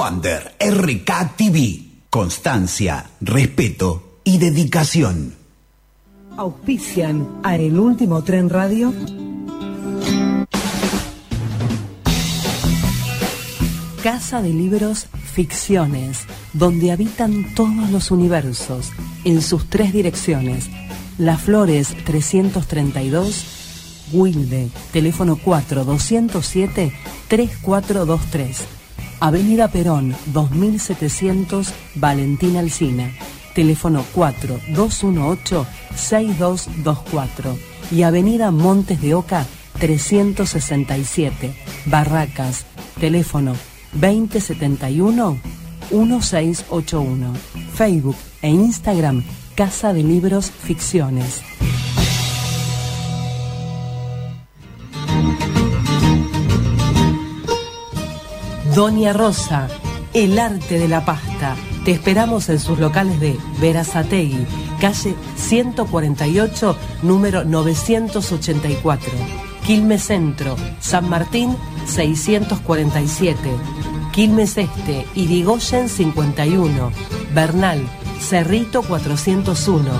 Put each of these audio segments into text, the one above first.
Under RK TV. Constancia, respeto y dedicación. Auspician a El Último Tren Radio. Casa de Libros Ficciones, donde habitan todos los universos, en sus tres direcciones. Las Flores 332, Wilde, teléfono 4-207-3423. Avenida Perón 2700, Valentín Alcina, teléfono 4-218-6224. Y Avenida Montes de Oca 367, Barracas, teléfono 2071-1681. Facebook e Instagram Casa de Libros Ficciones. Doña Rosa, el arte de la pasta. Te esperamos en sus locales de Verazategui, calle 148, número 984. Quilmes Centro, San Martín 647. Quilmes Este, Irigoyen 51. Bernal, Cerrito 401.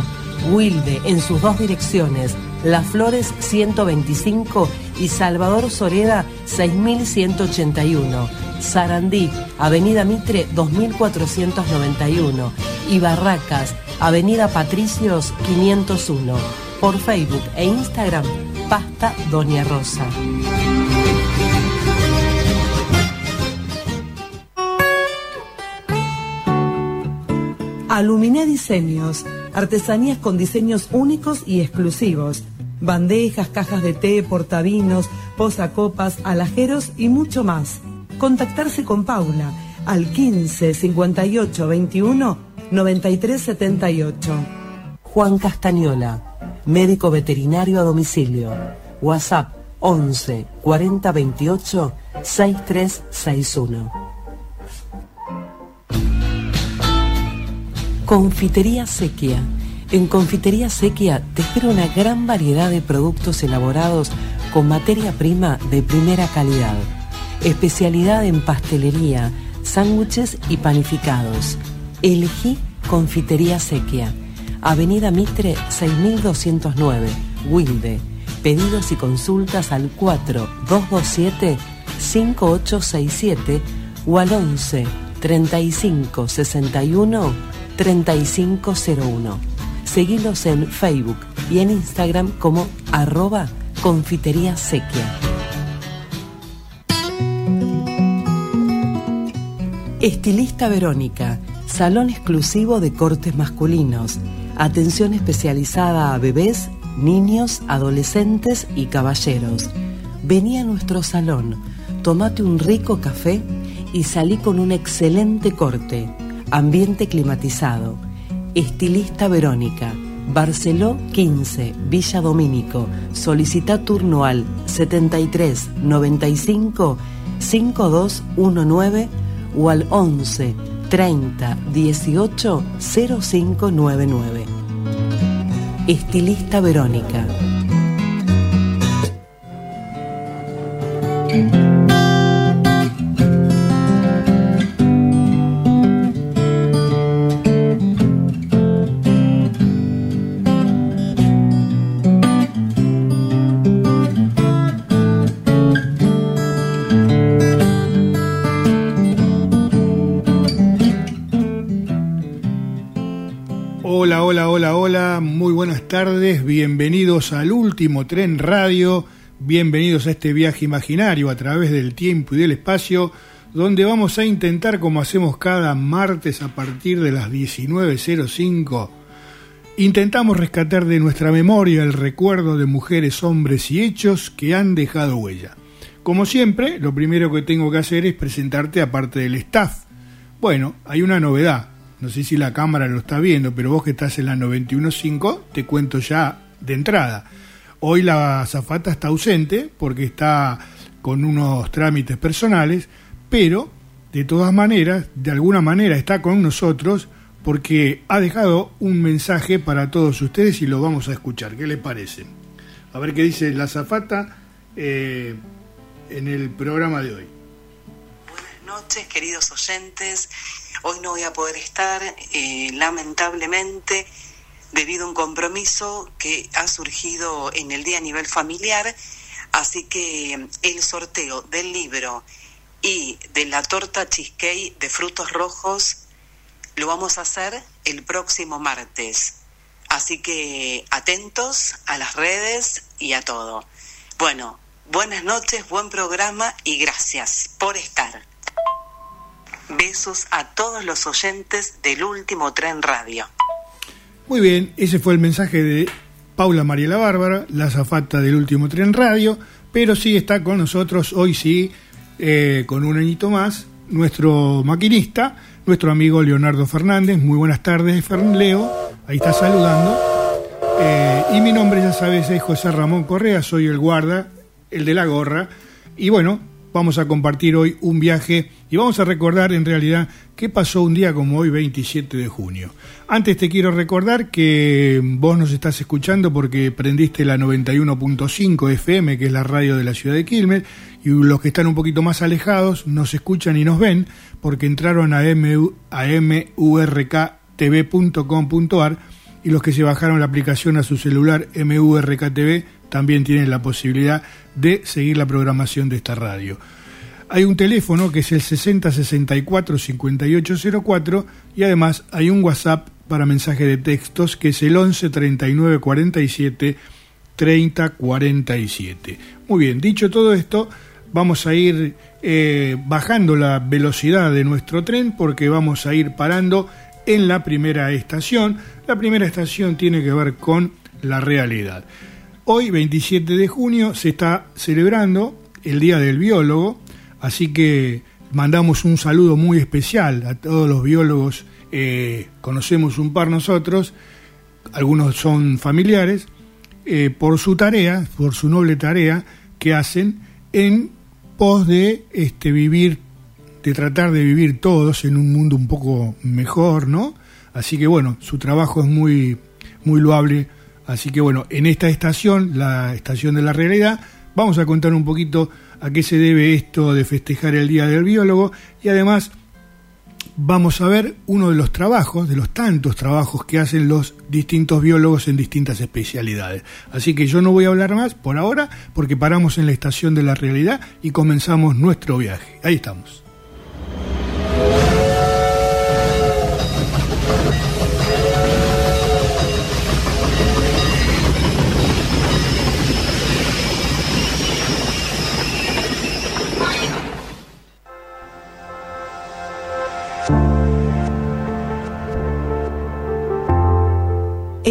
Wilde en sus dos direcciones, Las Flores 125 y Salvador Soreda 6181. Sarandí, Avenida Mitre 2491 y Barracas, Avenida Patricios 501. Por Facebook e Instagram, Pasta Doña Rosa. Aluminé Diseños, artesanías con diseños únicos y exclusivos. Bandejas, cajas de té, portavinos, posacopas, alajeros y mucho más. Contactarse con Paula al 15 58 21 93 78. Juan Castañola, médico veterinario a domicilio. WhatsApp 11 40 28 6361. Confitería Sequia. En Confitería Sequia te espera una gran variedad de productos elaborados con materia prima de primera calidad. Especialidad en pastelería, sándwiches y panificados. Elegí Confitería Sequia. Avenida Mitre 6209, Wilde. Pedidos y consultas al 4227 5867 o al 11 35 61 3501. Seguilos en Facebook y en Instagram como arroba confitería sequia. Estilista Verónica, salón exclusivo de cortes masculinos, atención especializada a bebés, niños, adolescentes y caballeros. Vení a nuestro salón, tomate un rico café y salí con un excelente corte Ambiente climatizado. Estilista Verónica. Barceló 15, Villa Domínico. Solicita turno al 73 95 5219 o al 11 30 18 0599. Estilista Verónica. Al último tren radio, bienvenidos a este viaje imaginario a través del tiempo y del espacio, donde vamos a intentar, como hacemos cada martes a partir de las 19.05, intentamos rescatar de nuestra memoria el recuerdo de mujeres, hombres y hechos que han dejado huella. Como siempre, lo primero que tengo que hacer es presentarte aparte del staff. Bueno, hay una novedad. No sé si la cámara lo está viendo, pero vos que estás en la 91.5, te cuento ya de entrada. Hoy la zafata está ausente porque está con unos trámites personales, pero de todas maneras, de alguna manera está con nosotros porque ha dejado un mensaje para todos ustedes y lo vamos a escuchar. ¿Qué les parece? A ver qué dice la zafata eh, en el programa de hoy. noches, queridos oyentes. Hoy no voy a poder estar, eh, lamentablemente, debido a un compromiso que ha surgido en el día a nivel familiar. Así que el sorteo del libro y de la torta cheesecake de frutos rojos lo vamos a hacer el próximo martes. Así que atentos a las redes y a todo. Bueno, buenas noches, buen programa y gracias por estar. Besos a todos los oyentes del último tren radio. Muy bien, ese fue el mensaje de Paula Mariela Bárbara, la azafata del último tren radio, pero sí está con nosotros hoy sí, eh, con un añito más, nuestro maquinista, nuestro amigo Leonardo Fernández. Muy buenas tardes, Leo, ahí está saludando. Eh, y mi nombre, ya sabes, es José Ramón Correa, soy el guarda, el de la gorra. Y bueno, vamos a compartir hoy un viaje y vamos a recordar en realidad qué pasó un día como hoy, 27 de junio. Antes te quiero recordar que vos nos estás escuchando porque prendiste la 91.5 FM, que es la radio de la ciudad de Quilmes, y los que están un poquito más alejados nos escuchan y nos ven porque entraron a, MU, a murktv.com.ar y los que se bajaron la aplicación a su celular MURKTV también tienen la posibilidad de seguir la programación de esta radio. Hay un teléfono que es el 6064 5804 y además hay un WhatsApp para mensaje de textos que es el 11 39 47 30 47. Muy bien, dicho todo esto, vamos a ir eh, bajando la velocidad de nuestro tren porque vamos a ir parando en la primera estación. La primera estación tiene que ver con la realidad. Hoy, 27 de junio, se está celebrando el Día del Biólogo, así que mandamos un saludo muy especial a todos los biólogos. Eh, conocemos un par nosotros, algunos son familiares, eh, por su tarea, por su noble tarea que hacen en pos de este, vivir, de tratar de vivir todos en un mundo un poco mejor, ¿no? Así que bueno, su trabajo es muy, muy loable Así que bueno, en esta estación, la estación de la realidad, vamos a contar un poquito a qué se debe esto de festejar el Día del Biólogo y además vamos a ver uno de los trabajos, de los tantos trabajos que hacen los distintos biólogos en distintas especialidades. Así que yo no voy a hablar más por ahora porque paramos en la estación de la realidad y comenzamos nuestro viaje. Ahí estamos.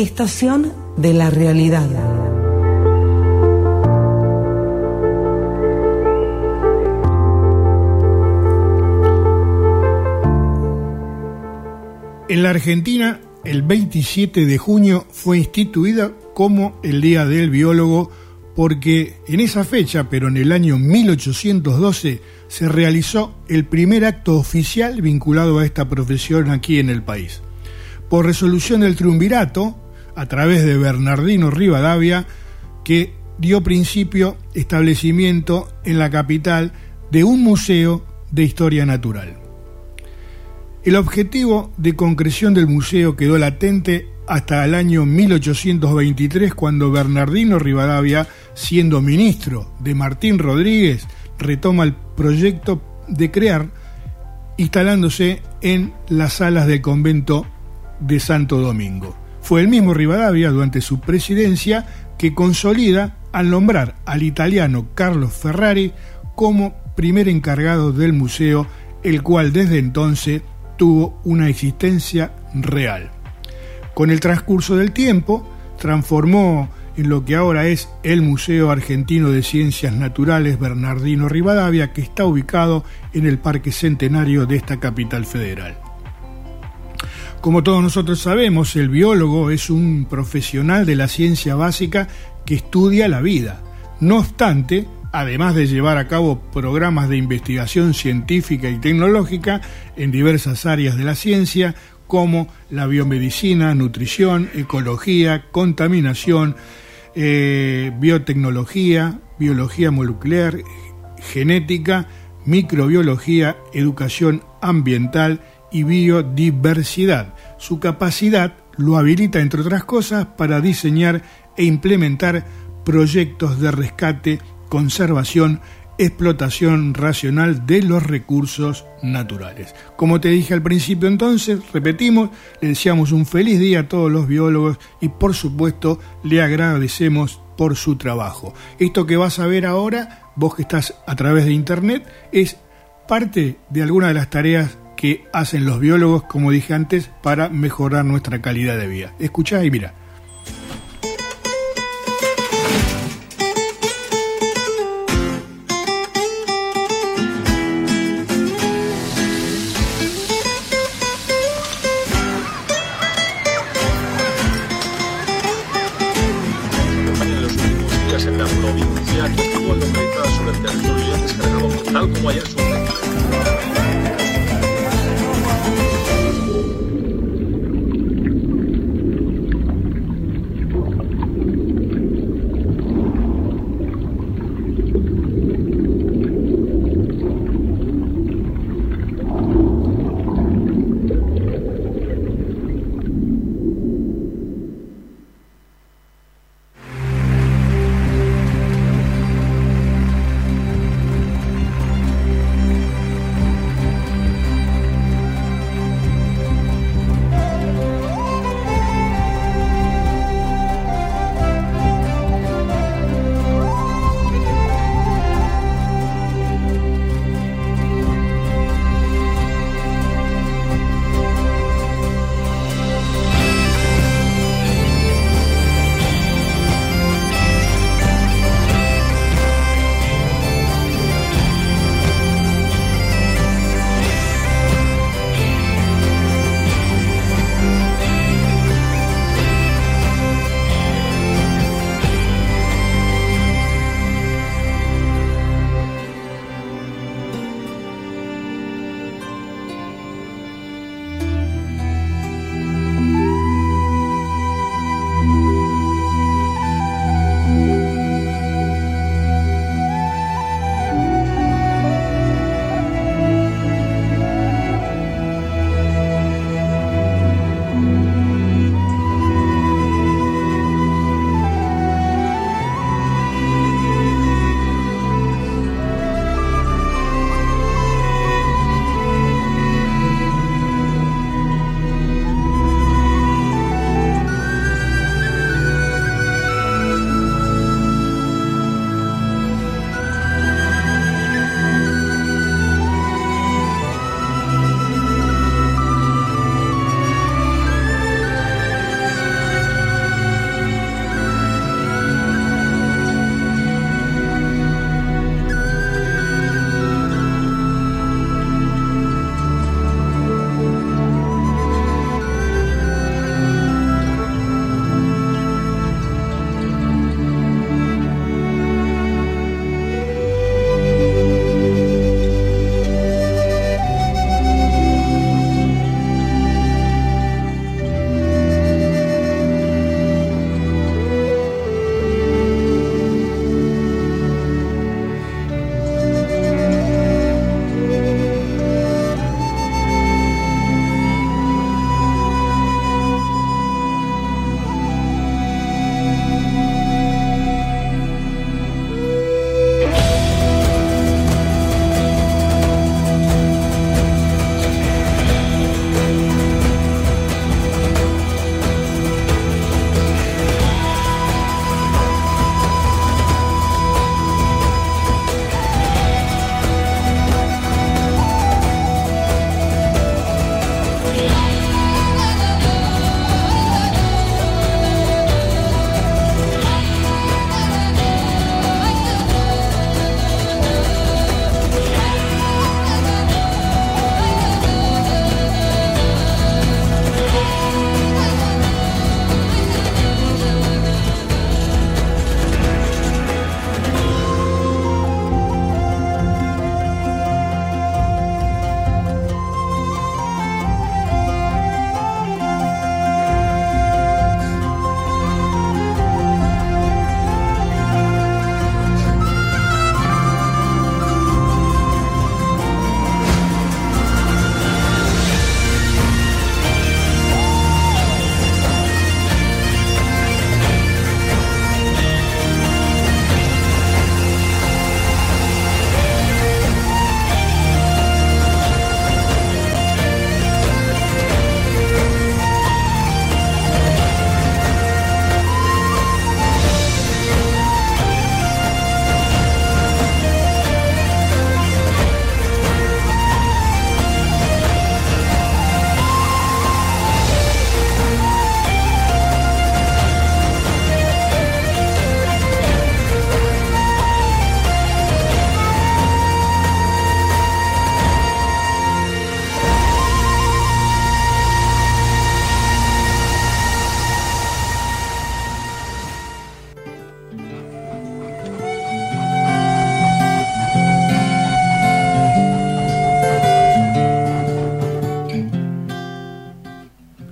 Estación de la realidad. En la Argentina, el 27 de junio fue instituida como el Día del Biólogo porque en esa fecha, pero en el año 1812, se realizó el primer acto oficial vinculado a esta profesión aquí en el país. Por resolución del triunvirato, a través de Bernardino Rivadavia, que dio principio establecimiento en la capital de un museo de historia natural. El objetivo de concreción del museo quedó latente hasta el año 1823 cuando Bernardino Rivadavia, siendo ministro de Martín Rodríguez, retoma el proyecto de crear, instalándose en las salas del convento de Santo Domingo. Fue el mismo Rivadavia durante su presidencia que consolida al nombrar al italiano Carlos Ferrari como primer encargado del museo, el cual desde entonces tuvo una existencia real. Con el transcurso del tiempo, transformó en lo que ahora es el Museo Argentino de Ciencias Naturales Bernardino Rivadavia, que está ubicado en el Parque Centenario de esta capital federal. Como todos nosotros sabemos, el biólogo es un profesional de la ciencia básica que estudia la vida. No obstante, además de llevar a cabo programas de investigación científica y tecnológica en diversas áreas de la ciencia, como la biomedicina, nutrición, ecología, contaminación, eh, biotecnología, biología molecular, genética, microbiología, educación ambiental y biodiversidad. Su capacidad lo habilita, entre otras cosas, para diseñar e implementar proyectos de rescate, conservación, explotación racional de los recursos naturales. Como te dije al principio entonces, repetimos, le deseamos un feliz día a todos los biólogos y por supuesto le agradecemos por su trabajo. Esto que vas a ver ahora, vos que estás a través de internet, es parte de alguna de las tareas que hacen los biólogos, como dije antes, para mejorar nuestra calidad de vida. Escuchá y mira.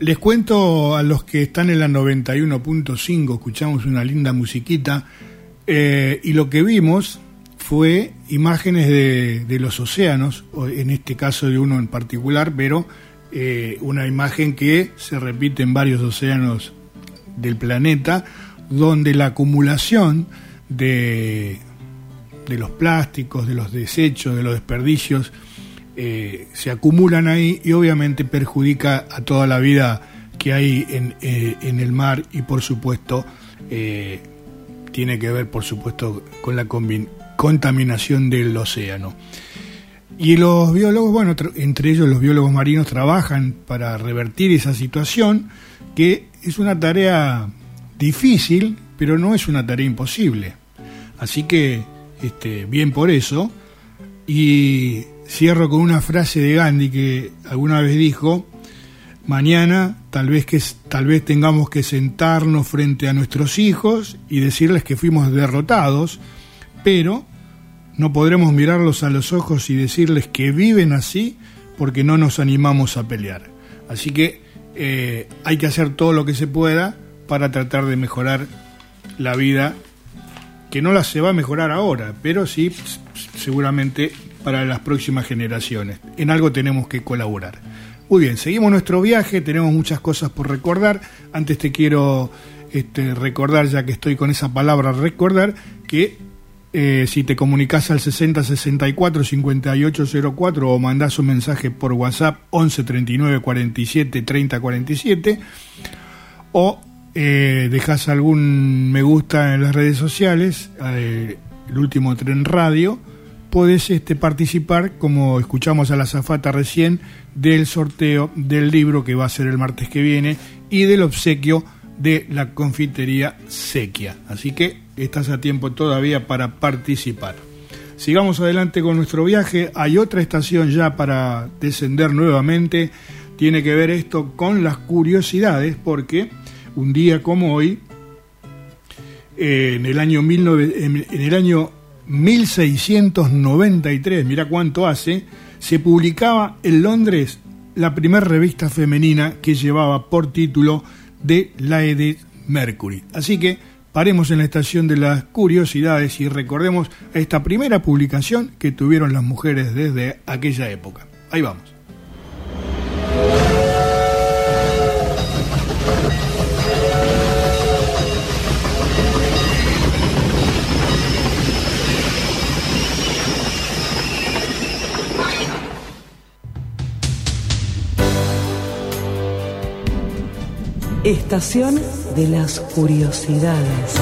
Les cuento a los que están en la 91.5, escuchamos una linda musiquita eh, y lo que vimos fue imágenes de, los océanos, en este caso de uno en particular, pero eh, una imagen que se repite en varios océanos del planeta, donde la acumulación de, de los plásticos, de los desechos, de los desperdicios, eh, se acumulan ahí y obviamente perjudica a toda la vida que hay en, en el mar y por supuesto tiene que ver por supuesto con la contaminación del océano. Y los biólogos, bueno, entre ellos los biólogos marinos trabajan para revertir esa situación, que es una tarea difícil, pero no es una tarea imposible. Así que, este, bien por eso. Y cierro con una frase de Gandhi que alguna vez dijo, mañana tal vez, que, tal vez tengamos que sentarnos frente a nuestros hijos y decirles que fuimos derrotados, pero no podremos mirarlos a los ojos y decirles que viven así porque no nos animamos a pelear. Así que eh, hay que hacer todo lo que se pueda para tratar de mejorar la vida, que no la se va a mejorar ahora, pero sí seguramente para las próximas generaciones. En algo tenemos que colaborar. Muy bien, seguimos nuestro viaje, tenemos muchas cosas por recordar. Antes te quiero este, recordar, ya que estoy con esa palabra recordar, que eh, si te comunicas al 6064 5804 o mandás un mensaje por WhatsApp 11 39 47 30 47 o eh, dejas algún me gusta en las redes sociales, eh, el último tren radio, podés este, participar, como escuchamos a la zafata recién, del sorteo del libro que va a ser el martes que viene y del obsequio de la confitería Sequia. Así que estás a tiempo todavía para participar. Sigamos adelante con nuestro viaje. Hay otra estación ya para descender nuevamente. Tiene que ver esto con las curiosidades porque un día como hoy, en el año, 19, en el año 1693, mira cuánto hace, se publicaba en Londres la primera revista femenina que llevaba por título de Lady Mercury. Así que paremos en la estación de las curiosidades y recordemos esta primera publicación que tuvieron las mujeres desde aquella época. Ahí vamos. Estación de las Curiosidades.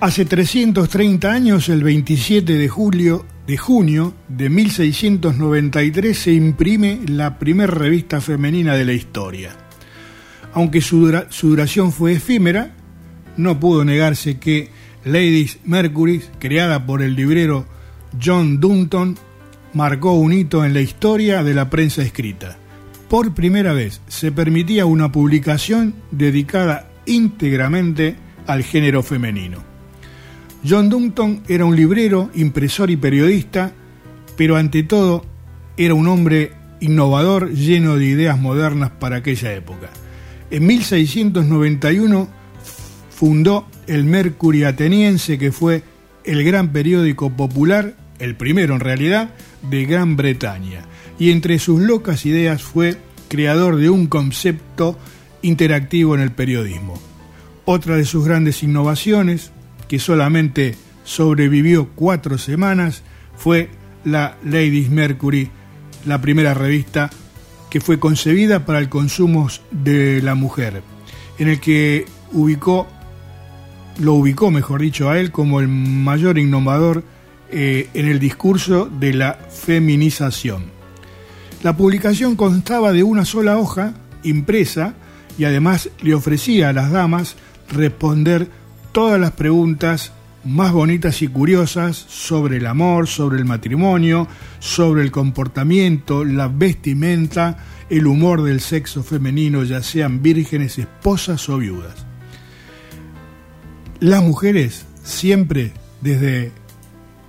Hace 330 años, el 27 de julio de junio de 1693 se imprime la primera revista femenina de la historia. Aunque su, su duración fue efímera, no pudo negarse que Ladies Mercury, creada por el librero John Dunton, marcó un hito en la historia de la prensa escrita. Por primera vez se permitía una publicación dedicada íntegramente al género femenino. John Dunton era un librero, impresor y periodista, pero ante todo era un hombre innovador lleno de ideas modernas para aquella época. En 1691 fundó el Mercury Ateniense, que fue el gran periódico popular, el primero en realidad, de Gran Bretaña. Y entre sus locas ideas fue creador de un concepto interactivo en el periodismo. Otra de sus grandes innovaciones, que solamente sobrevivió cuatro semanas, fue la Ladies Mercury, la primera revista que fue concebida para el consumo de la mujer, en el que ubicó lo ubicó, mejor dicho, a él como el mayor innovador eh, en el discurso de la feminización. La publicación constaba de una sola hoja impresa y además le ofrecía a las damas responder todas las preguntas más bonitas y curiosas sobre el amor, sobre el matrimonio, sobre el comportamiento, la vestimenta, el humor del sexo femenino, ya sean vírgenes, esposas o viudas. Las mujeres siempre, desde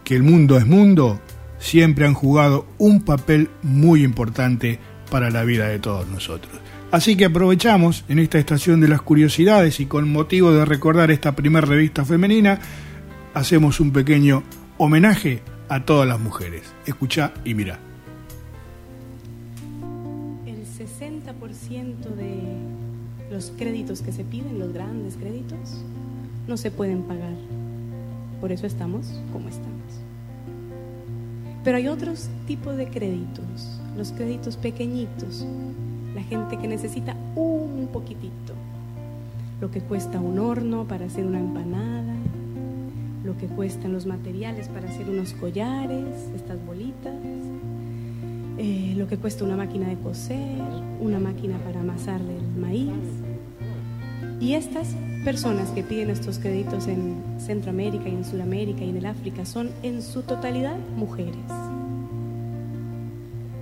que el mundo es mundo, siempre han jugado un papel muy importante para la vida de todos nosotros. Así que aprovechamos en esta estación de las curiosidades y con motivo de recordar esta primera revista femenina, hacemos un pequeño homenaje a todas las mujeres. Escucha y mira. El 60% de los créditos que se piden, los grandes créditos, no se pueden pagar. Por eso estamos como estamos. Pero hay otros tipos de créditos, los créditos pequeñitos, la gente que necesita un poquitito, lo que cuesta un horno para hacer una empanada, lo que cuestan los materiales para hacer unos collares, estas bolitas, eh, lo que cuesta una máquina de coser, una máquina para amasarle el maíz. Y estas personas que piden estos créditos en Centroamérica y en Sudamérica y en el África son en su totalidad mujeres.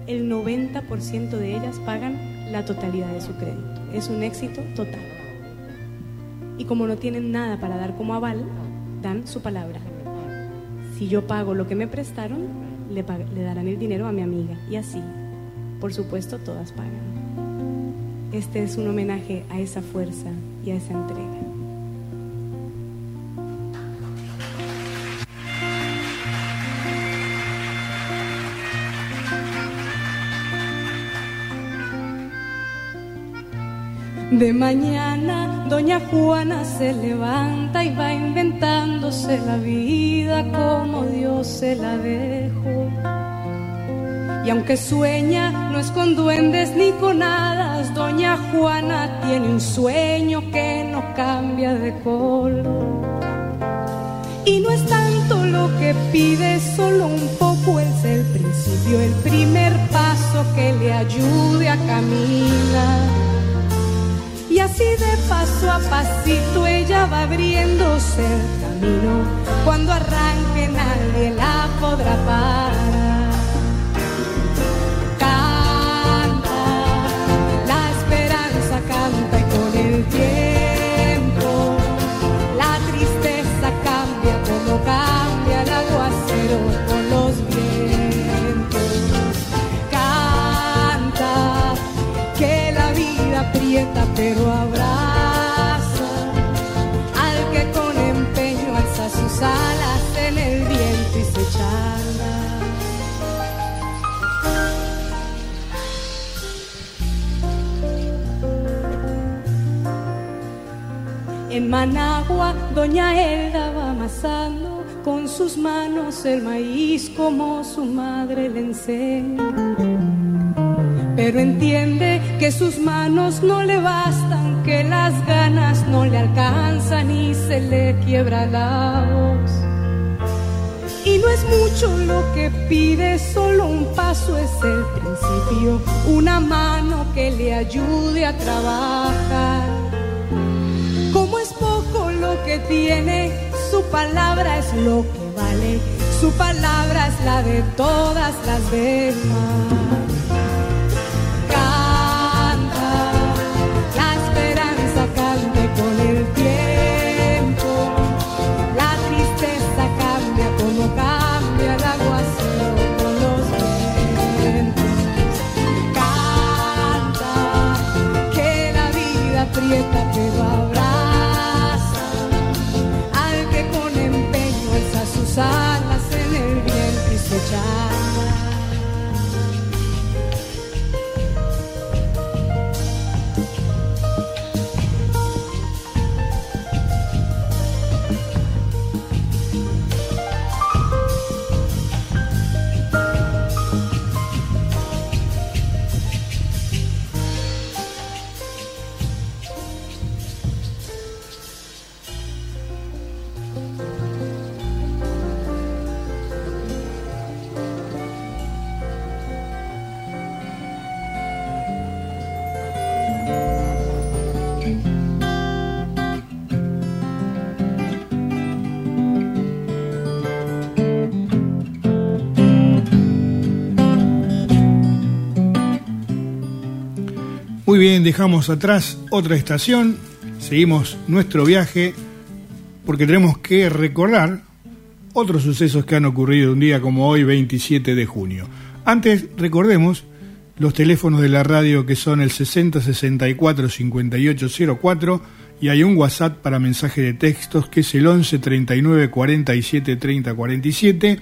El 90% de ellas pagan la totalidad de su crédito. Es un éxito total. Y como no tienen nada para dar como aval, dan su palabra. Si yo pago lo que me prestaron, le, le darán el dinero a mi amiga. Y así, por supuesto, todas pagan. Este es un homenaje a esa fuerza y a esa entrega. De mañana doña Juana se levanta y va inventándose la vida como Dios se la dejó. Y aunque sueña, no es con duendes ni con hadas, doña Juana tiene un sueño que no cambia de color. Y no es tanto lo que pide, solo un poco es el principio, el primer paso que le ayude a caminar. Así de paso a pasito ella va abriéndose el camino. Cuando arranque nadie la podrá parar. Pero abraza al que con empeño alza sus alas en el viento y se charla. En Managua, doña Elda va amasando con sus manos el maíz como su madre le enseña pero entiende que sus manos no le bastan, que las ganas no le alcanzan y se le quiebra la voz. Y no es mucho lo que pide, solo un paso es el principio, una mano que le ayude a trabajar. Como es poco lo que tiene, su palabra es lo que vale, su palabra es la de todas las demás. Dejamos atrás otra estación, seguimos nuestro viaje porque tenemos que recordar otros sucesos que han ocurrido un día como hoy, 27 de junio. Antes, recordemos los teléfonos de la radio que son el 60 64 5804 y hay un WhatsApp para mensaje de textos que es el 11 39 47 30 47.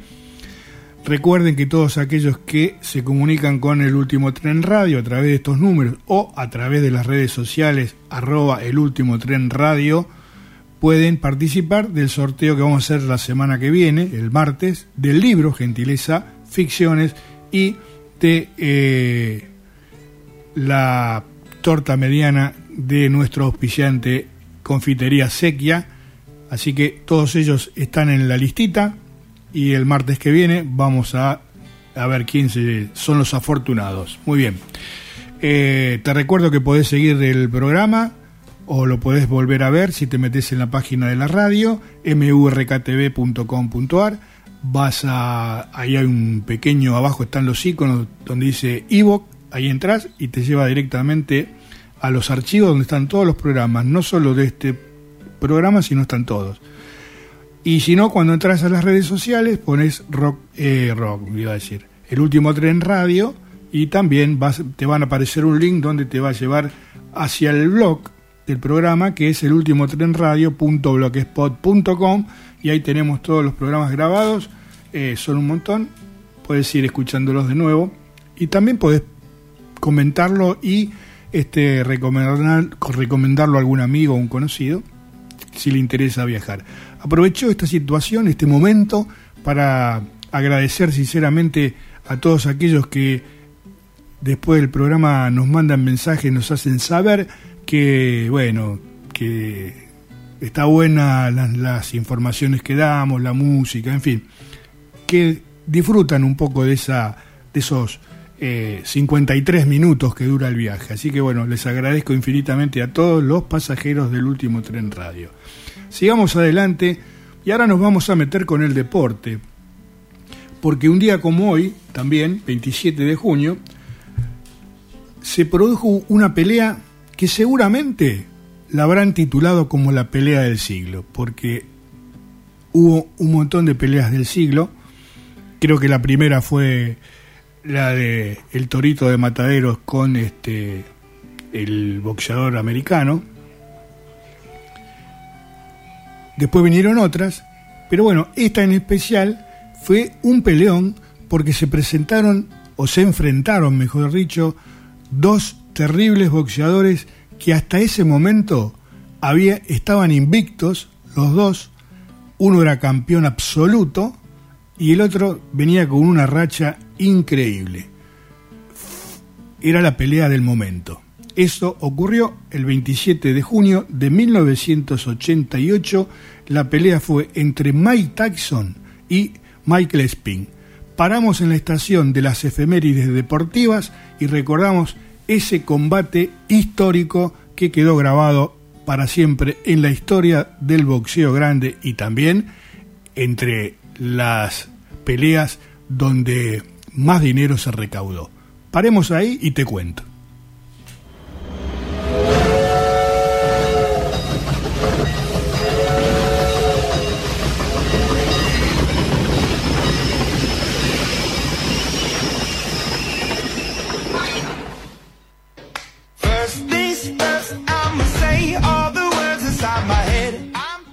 Recuerden que todos aquellos que se comunican con el último tren radio a través de estos números o a través de las redes sociales arroba el último tren radio pueden participar del sorteo que vamos a hacer la semana que viene, el martes, del libro Gentileza Ficciones y de eh, la torta mediana de nuestro auspiciante Confitería Sequia. Así que todos ellos están en la listita y el martes que viene vamos a, a ver quién son los afortunados. Muy bien. Eh, te recuerdo que podés seguir el programa o lo podés volver a ver si te metes en la página de la radio, murktv.com.ar. Vas a. Ahí hay un pequeño. Abajo están los iconos donde dice Evoc. Ahí entras y te lleva directamente a los archivos donde están todos los programas, no solo de este programa, sino están todos. Y si no, cuando entras a las redes sociales, pones rock, eh, rock, iba a decir, el último tren radio, y también te van a aparecer un link donde te va a llevar hacia el blog del programa que es el último tren radio.blogspot.com y ahí tenemos todos los programas grabados, eh, son un montón, puedes ir escuchándolos de nuevo y también puedes comentarlo y este, recomendar, recomendarlo a algún amigo o un conocido si le interesa viajar. Aprovecho esta situación, este momento, para agradecer sinceramente a todos aquellos que después del programa nos mandan mensajes, nos hacen saber que, bueno, que está buena las, informaciones que damos, la música, en fin, que disfrutan un poco de, esa, de esos 53 eh, minutos que dura el viaje. Así que bueno, les agradezco infinitamente a todos los pasajeros del último tren radio. Sigamos adelante y ahora nos vamos a meter con el deporte. Porque un día como hoy, también, 27 de junio, se produjo una pelea que seguramente la habrán titulado como la pelea del siglo, porque hubo un montón de peleas del siglo. Creo que la primera fue la de el Torito de Mataderos con este el boxeador americano. Después vinieron otras, pero bueno, esta en especial fue un peleón porque se presentaron o se enfrentaron, mejor dicho, dos terribles boxeadores que hasta ese momento había, estaban invictos, los dos, uno era campeón absoluto y el otro venía con una racha increíble. Era la pelea del momento. Eso ocurrió el 27 de junio de 1988. La pelea fue entre Mike Tyson y Michael Spin. Paramos en la estación de las efemérides deportivas y recordamos ese combate histórico que quedó grabado para siempre en la historia del boxeo grande y también entre las peleas donde más dinero se recaudó. Paremos ahí y te cuento.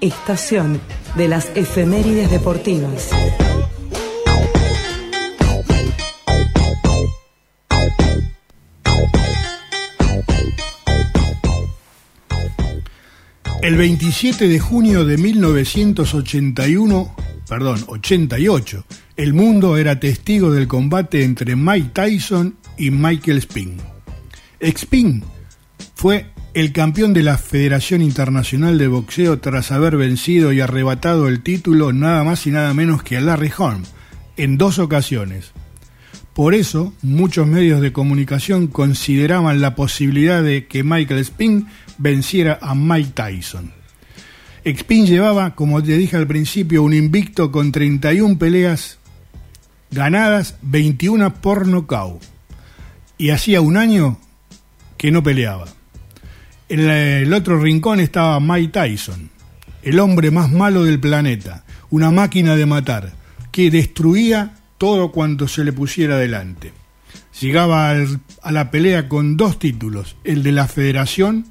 Estación de las efemérides deportivas. El 27 de junio de 1981, perdón, 88, el mundo era testigo del combate entre Mike Tyson y Michael Spin. Spin fue el campeón de la Federación Internacional de Boxeo tras haber vencido y arrebatado el título nada más y nada menos que a Larry Holm en dos ocasiones. Por eso, muchos medios de comunicación consideraban la posibilidad de que Michael Spin venciera a Mike Tyson. Spin llevaba, como te dije al principio, un invicto con 31 peleas ganadas, 21 por nocaut. Y hacía un año que no peleaba. En el otro rincón estaba Mike Tyson, el hombre más malo del planeta, una máquina de matar, que destruía todo cuanto se le pusiera delante. Llegaba a la pelea con dos títulos, el de la Federación,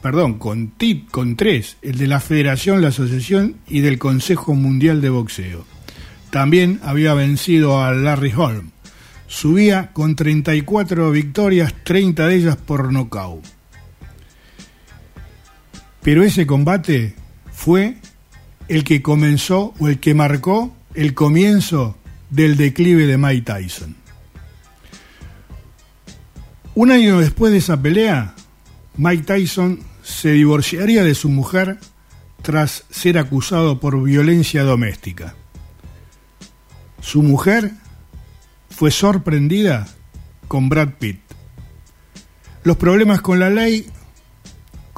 perdón, con, con tres, el de la Federación, la Asociación y del Consejo Mundial de Boxeo. También había vencido a Larry Holm. Subía con 34 victorias, 30 de ellas por nocaut. Pero ese combate fue el que comenzó o el que marcó el comienzo del declive de Mike Tyson. Un año después de esa pelea, Mike Tyson se divorciaría de su mujer tras ser acusado por violencia doméstica. Su mujer fue sorprendida con Brad Pitt. Los problemas con la ley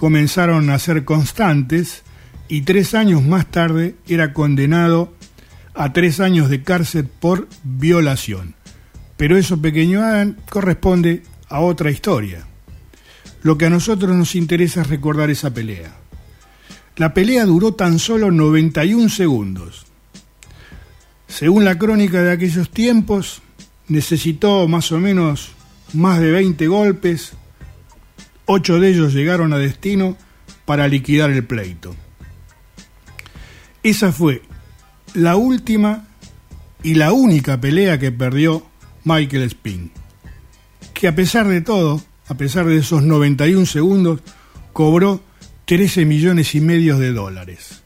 comenzaron a ser constantes y tres años más tarde era condenado a tres años de cárcel por violación. Pero eso, pequeño Adam, corresponde a otra historia. Lo que a nosotros nos interesa es recordar esa pelea. La pelea duró tan solo 91 segundos. Según la crónica de aquellos tiempos, necesitó más o menos más de 20 golpes, ocho de ellos llegaron a destino para liquidar el pleito. Esa fue la última y la única pelea que perdió Michael Spin, que a pesar de todo, a pesar de esos 91 segundos, cobró 13 millones y medio de dólares.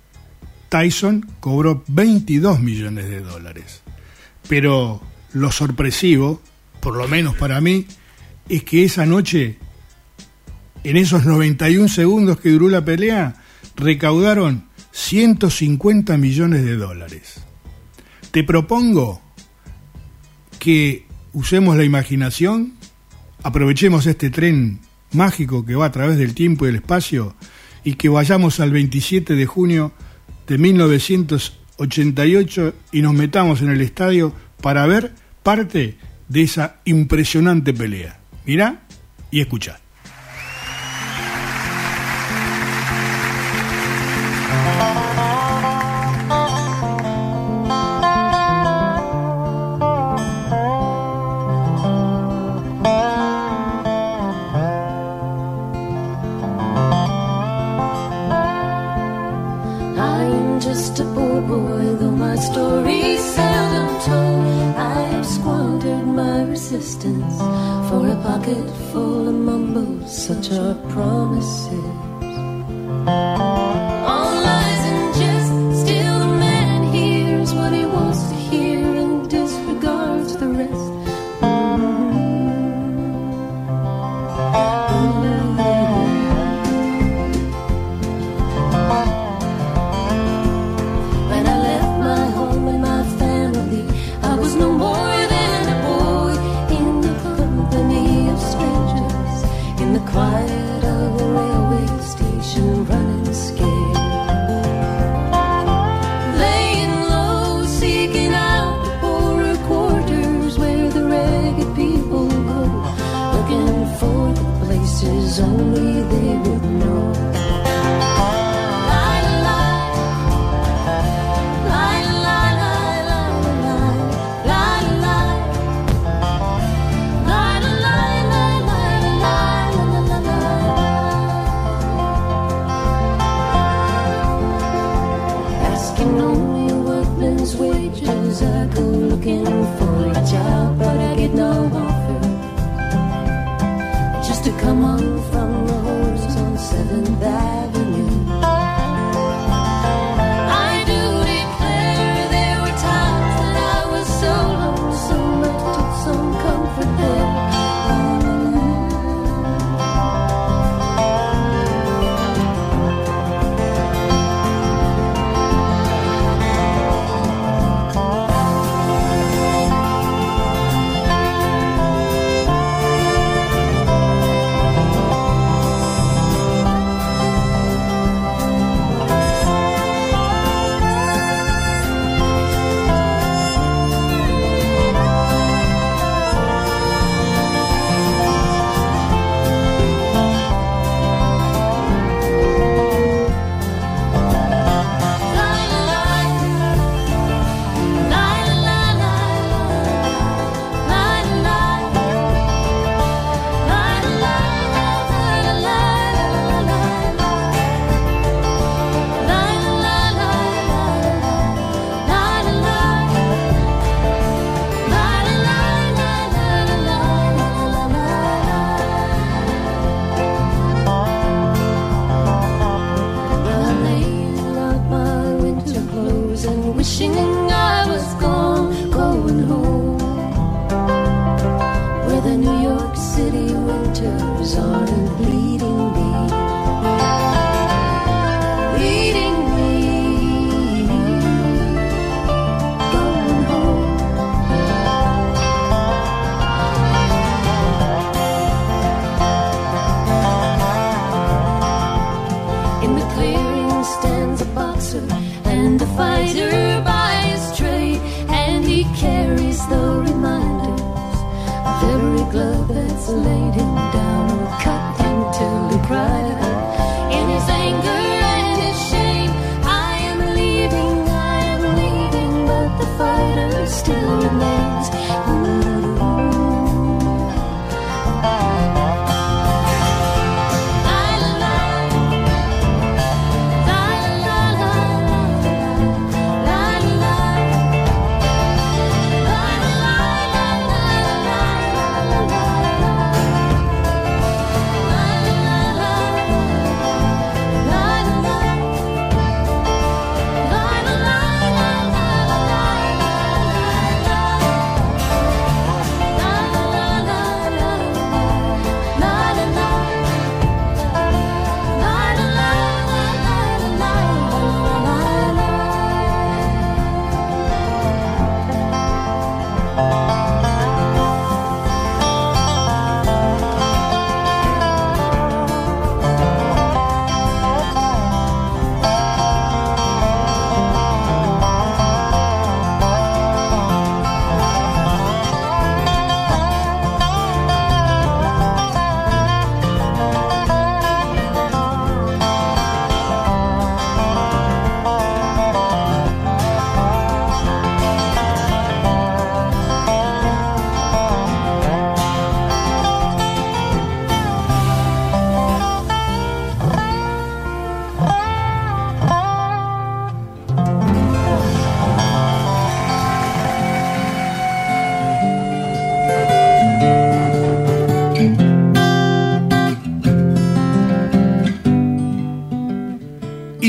Tyson cobró 22 millones de dólares. Pero lo sorpresivo, por lo menos para mí, es que esa noche, en esos 91 segundos que duró la pelea, recaudaron 150 millones de dólares. Te propongo que usemos la imaginación, aprovechemos este tren mágico que va a través del tiempo y el espacio y que vayamos al 27 de junio de 1988 y nos metamos en el estadio para ver parte de esa impresionante pelea. Mirá y escucha. for a pocket full.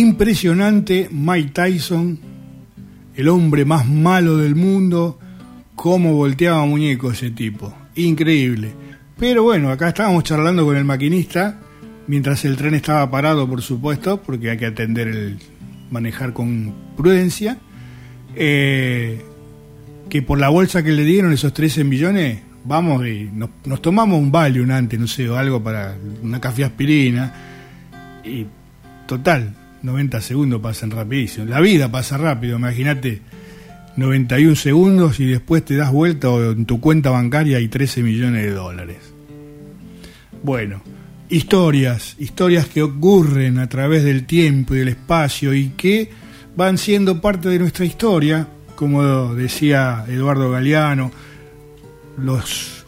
Impresionante Mike Tyson, el hombre más malo del mundo, cómo volteaba muñeco ese tipo. Increíble. Pero bueno, acá estábamos charlando con el maquinista, mientras el tren estaba parado, por supuesto, porque hay que atender el manejar con prudencia. Eh, que por la bolsa que le dieron esos 13 millones, vamos y nos, tomamos un Valium antes, no sé, o algo para una café aspirina. Y total, 90 segundos pasan rapidísimo. La vida pasa rápido, imagínate 91 segundos y después te das vuelta en tu cuenta bancaria hay 13 millones de dólares. Bueno, historias, historias que ocurren a través del tiempo y del espacio y que van siendo parte de nuestra historia, como decía Eduardo Galeano, los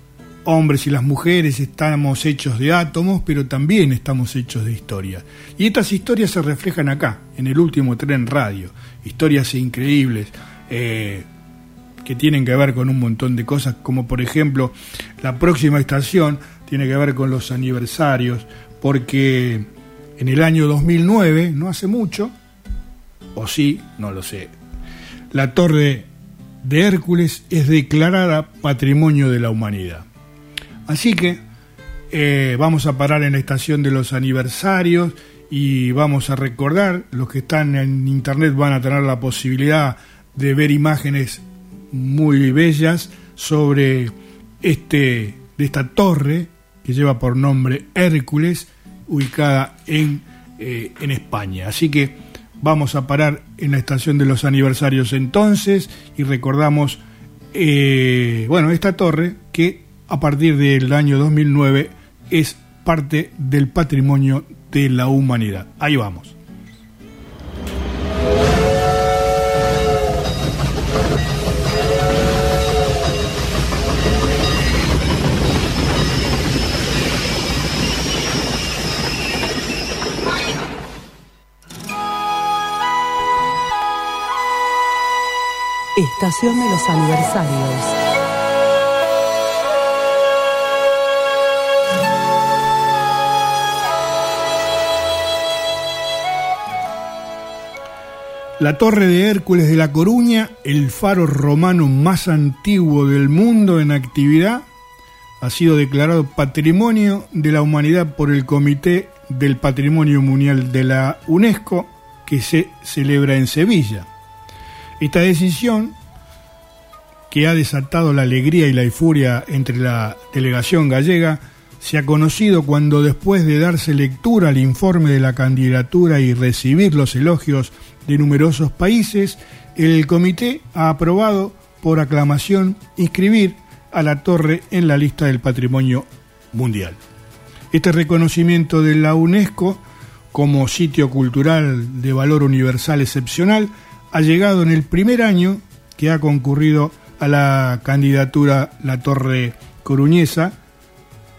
hombres y las mujeres estamos hechos de átomos, pero también estamos hechos de historias. Y estas historias se reflejan acá, en el último tren radio. Historias increíbles eh, que tienen que ver con un montón de cosas, como por ejemplo la próxima estación tiene que ver con los aniversarios, porque en el año 2009, no hace mucho, o sí, no lo sé, la torre de Hércules es declarada Patrimonio de la Humanidad. Así que eh, vamos a parar en la estación de los aniversarios y vamos a recordar, los que están en internet van a tener la posibilidad de ver imágenes muy bellas sobre este de esta torre que lleva por nombre Hércules, ubicada en, eh, en España. Así que vamos a parar en la estación de los aniversarios entonces y recordamos, eh, bueno, esta torre que a partir del año 2009 es parte del patrimonio de la humanidad. Ahí vamos. Estación de los aniversarios. La Torre de Hércules de La Coruña, el faro romano más antiguo del mundo en actividad, ha sido declarado Patrimonio de la Humanidad por el Comité del Patrimonio Mundial de la UNESCO, que se celebra en Sevilla. Esta decisión, que ha desatado la alegría y la euforia entre la delegación gallega, se ha conocido cuando después de darse lectura al informe de la candidatura y recibir los elogios de numerosos países, el comité ha aprobado por aclamación inscribir a la torre en la lista del patrimonio mundial. Este reconocimiento de la UNESCO como sitio cultural de valor universal excepcional ha llegado en el primer año que ha concurrido a la candidatura La Torre Coruñesa,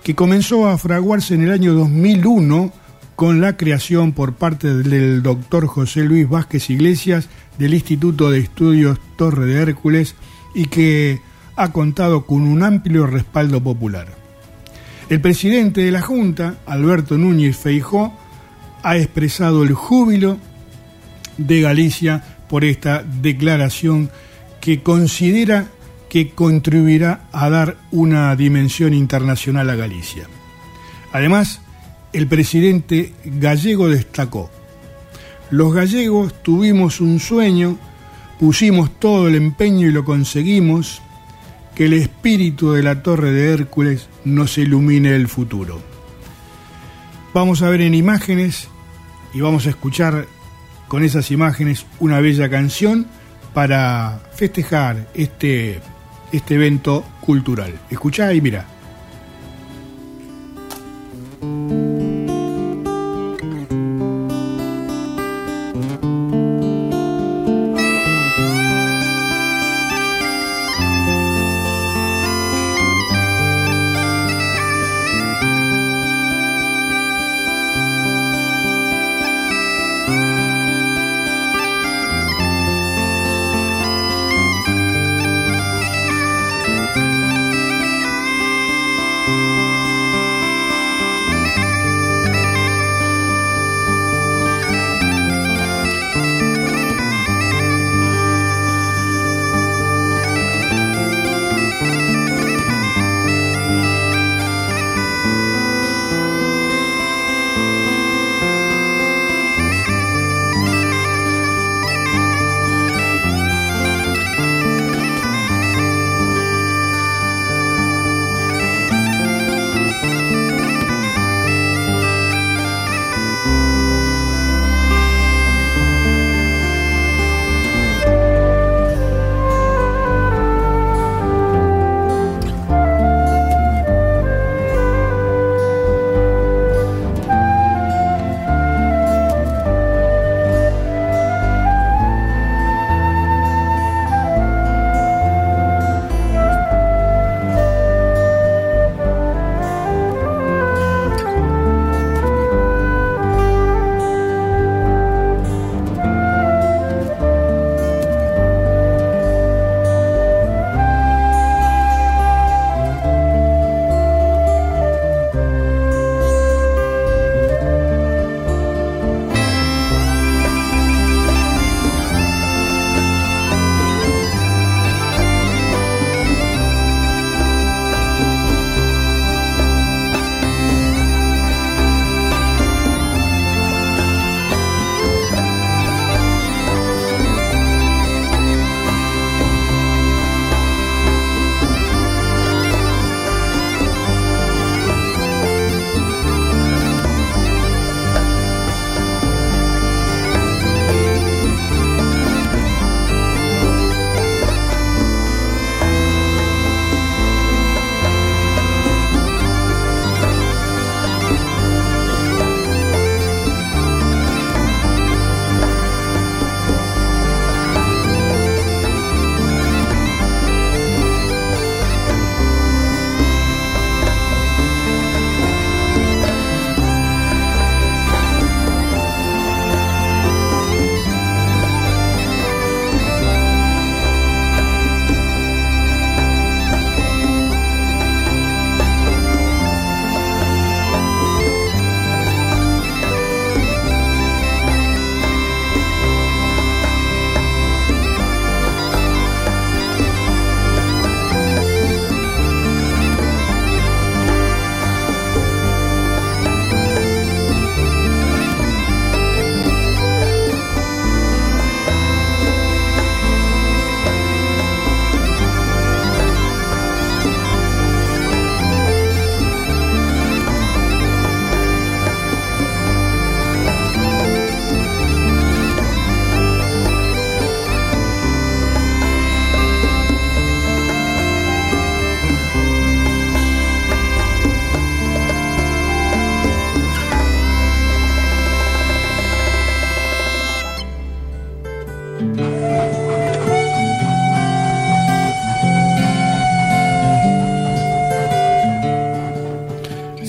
que comenzó a fraguarse en el año 2001 con la creación por parte del doctor José Luis Vázquez Iglesias del Instituto de Estudios Torre de Hércules y que ha contado con un amplio respaldo popular. El presidente de la Junta, Alberto Núñez Feijó, ha expresado el júbilo de Galicia por esta declaración que considera que contribuirá a dar una dimensión internacional a Galicia. Además, el presidente gallego destacó, los gallegos tuvimos un sueño, pusimos todo el empeño y lo conseguimos, que el espíritu de la torre de Hércules nos ilumine el futuro. Vamos a ver en imágenes y vamos a escuchar con esas imágenes una bella canción para festejar este, este evento cultural. Escuchá y mira.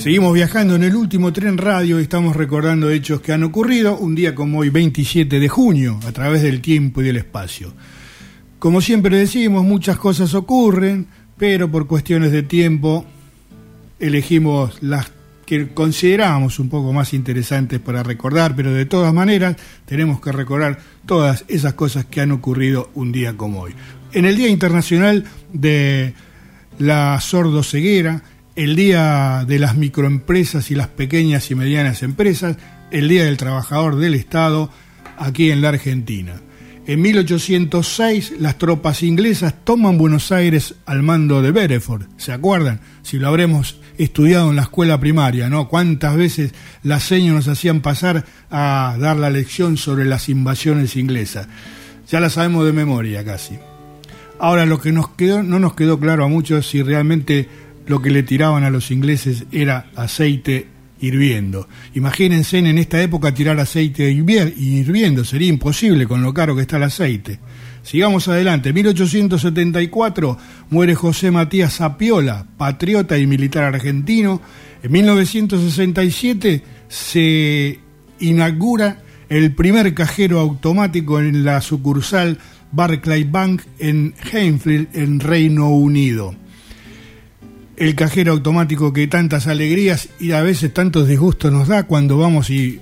Seguimos viajando en el último tren radio y estamos recordando hechos que han ocurrido un día como hoy, 27 de junio, a través del tiempo y del espacio. Como siempre decimos, muchas cosas ocurren, pero por cuestiones de tiempo elegimos las que consideramos un poco más interesantes para recordar, pero de todas maneras tenemos que recordar todas esas cosas que han ocurrido un día como hoy. En el Día Internacional de la Sordoceguera, el Día de las Microempresas y las Pequeñas y Medianas Empresas, el Día del Trabajador del Estado, aquí en la Argentina. En 1806 las tropas inglesas toman Buenos Aires al mando de Bereford, ¿se acuerdan? Si lo habremos estudiado en la escuela primaria, ¿no? Cuántas veces las señas nos hacían pasar a dar la lección sobre las invasiones inglesas. Ya la sabemos de memoria casi. Ahora lo que nos quedó, no nos quedó claro a muchos si realmente lo que le tiraban a los ingleses era aceite hirviendo. Imagínense en esta época tirar aceite hirviendo, sería imposible con lo caro que está el aceite. Sigamos adelante. 1874 muere José Matías Zapiola, patriota y militar argentino. En 1967 se inaugura el primer cajero automático en la sucursal Barclay Bank en Hainfield, en Reino Unido el cajero automático que tantas alegrías y a veces tantos disgustos nos da cuando vamos y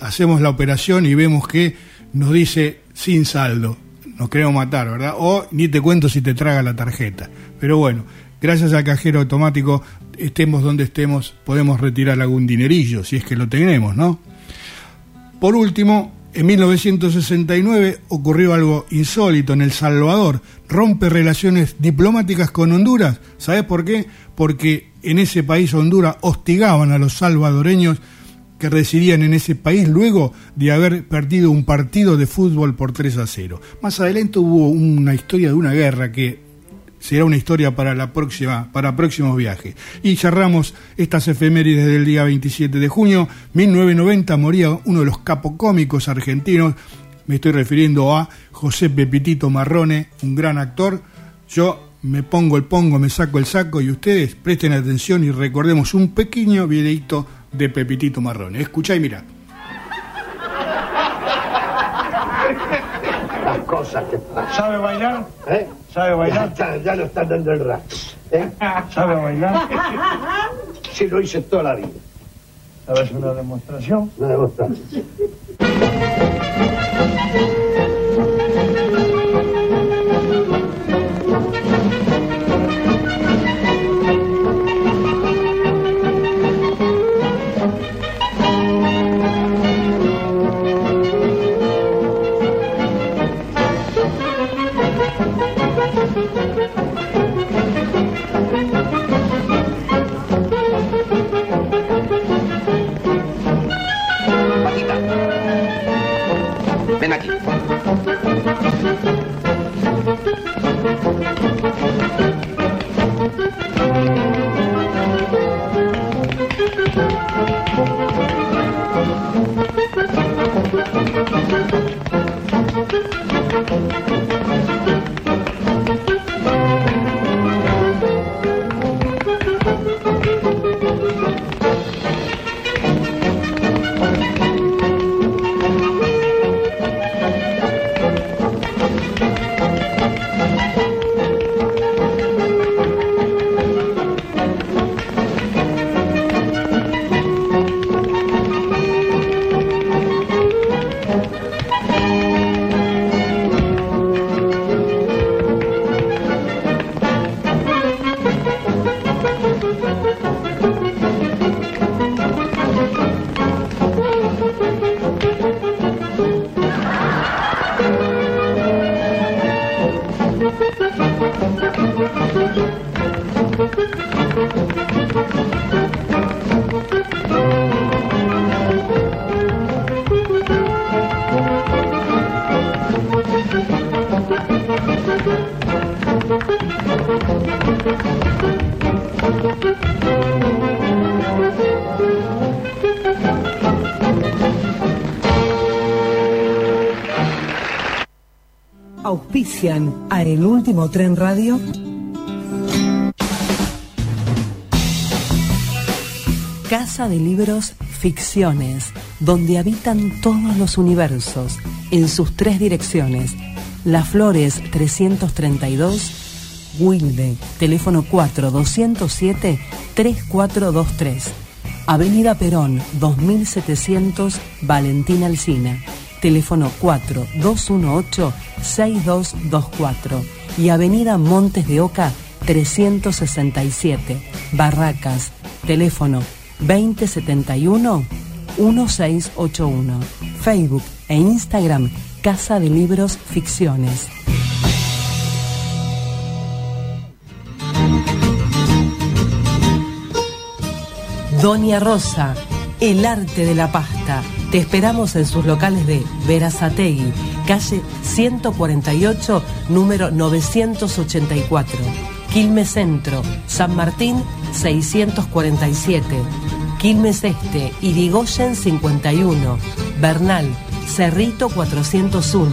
hacemos la operación y vemos que nos dice sin saldo, nos queremos matar, ¿verdad? O ni te cuento si te traga la tarjeta. Pero bueno, gracias al cajero automático, estemos donde estemos, podemos retirar algún dinerillo, si es que lo tenemos, ¿no? Por último, en 1969 ocurrió algo insólito en El Salvador. Rompe relaciones diplomáticas con Honduras. ¿Sabes por qué? Porque en ese país, Honduras, hostigaban a los salvadoreños que residían en ese país luego de haber perdido un partido de fútbol por 3 a 0. Más adelante hubo una historia de una guerra que será una historia para la próxima, para próximos viajes. Y cerramos estas efemérides del día 27 de junio, 1990 moría uno de los capocómicos argentinos, me estoy refiriendo a José Pepitito Marrone, un gran actor. Yo me pongo el pongo, me saco el saco y ustedes presten atención y recordemos un pequeño videito de Pepitito Marrone. Escucha y mira. Las cosas que pasan. ¿Sabe bailar? ¿Eh? ¿Sabe bailar? Ya, ya lo están dando el rato. ¿eh? ¿Sabe bailar? Sí, lo hice toda la vida. ¿Sabes una demostración? Una demostración. A El Último Tren Radio. Casa de Libros Ficciones, donde habitan todos los universos, en sus tres direcciones. Las Flores 332, Wilde, teléfono 4-207-3423. Avenida Perón 2700, Valentín Alcina, teléfono 4-218-6224. Y Avenida Montes de Oca 367, Barracas, teléfono 2071-1681. Facebook e Instagram Casa de Libros Ficciones. Doña Rosa, el arte de la pasta. Te esperamos en sus locales de Verazategui, calle 148, número 984. Quilmes Centro, San Martín 647. Quilmes Este, Irigoyen 51. Bernal, Cerrito 401.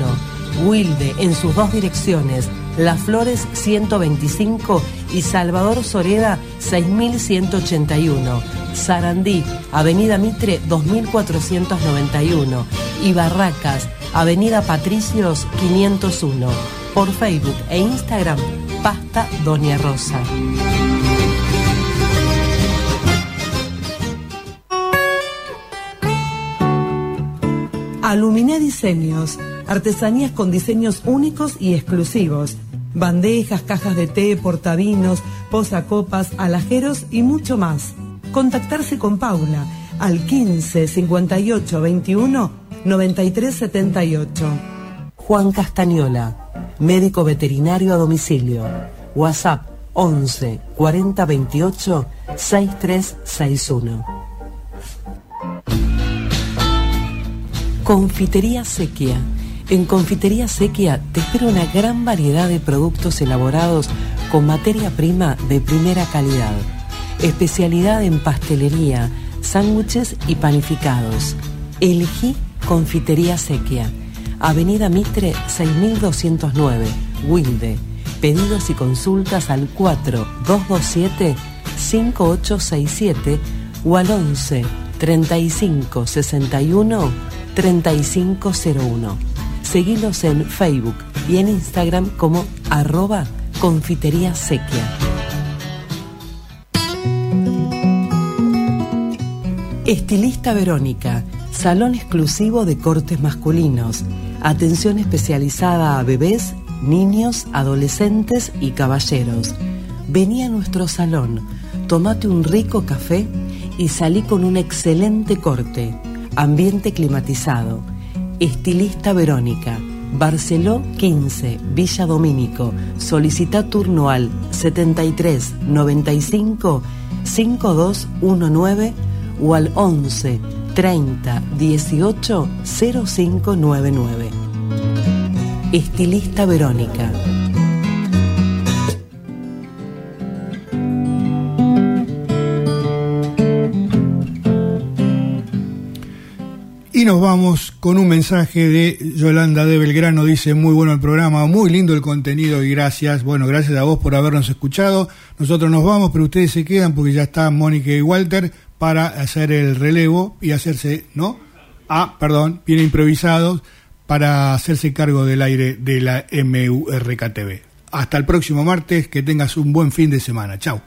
Wilde en sus dos direcciones, Las Flores 125 y Salvador Soreda 6181. Sarandí, Avenida Mitre 2491 y Barracas, Avenida Patricios 501. Por Facebook e Instagram, Pasta Doña Rosa. Aluminé Diseños, artesanías con diseños únicos y exclusivos. Bandejas, cajas de té, portavinos, posacopas, alajeros y mucho más. Contactarse con Paula al 15 58 21 93 78. Juan Castañola, médico veterinario a domicilio. WhatsApp 11 40 28 6361. Confitería Sequia. En Confitería Sequia te espera una gran variedad de productos elaborados con materia prima de primera calidad. Especialidad en pastelería, sándwiches y panificados. Elegí Confitería Sequia. Avenida Mitre 6209, Wilde. Pedidos y consultas al 4227-5867 o al 11 35 61 3501. Seguilos en Facebook y en Instagram como arroba confitería sequia. Estilista Verónica, salón exclusivo de cortes masculinos, atención especializada a bebés, niños, adolescentes y caballeros. Vení a nuestro salón, tomate un rico café y salí con un excelente corte, ambiente climatizado. Estilista Verónica, Barceló 15, Villa Domínico. Solicita turno al 73 95 5219 o al 11 30 18 0599. Estilista Verónica. Nos vamos con un mensaje de Yolanda de Belgrano. Dice, muy bueno el programa, muy lindo el contenido y gracias. Bueno, gracias a vos por habernos escuchado. Nosotros nos vamos, pero ustedes se quedan porque ya está Mónica y Walter para hacer el relevo y hacerse, ¿no? Ah, perdón, bien improvisados para hacerse cargo del aire de la MURKTV. Hasta el próximo martes, que tengas un buen fin de semana. Chao.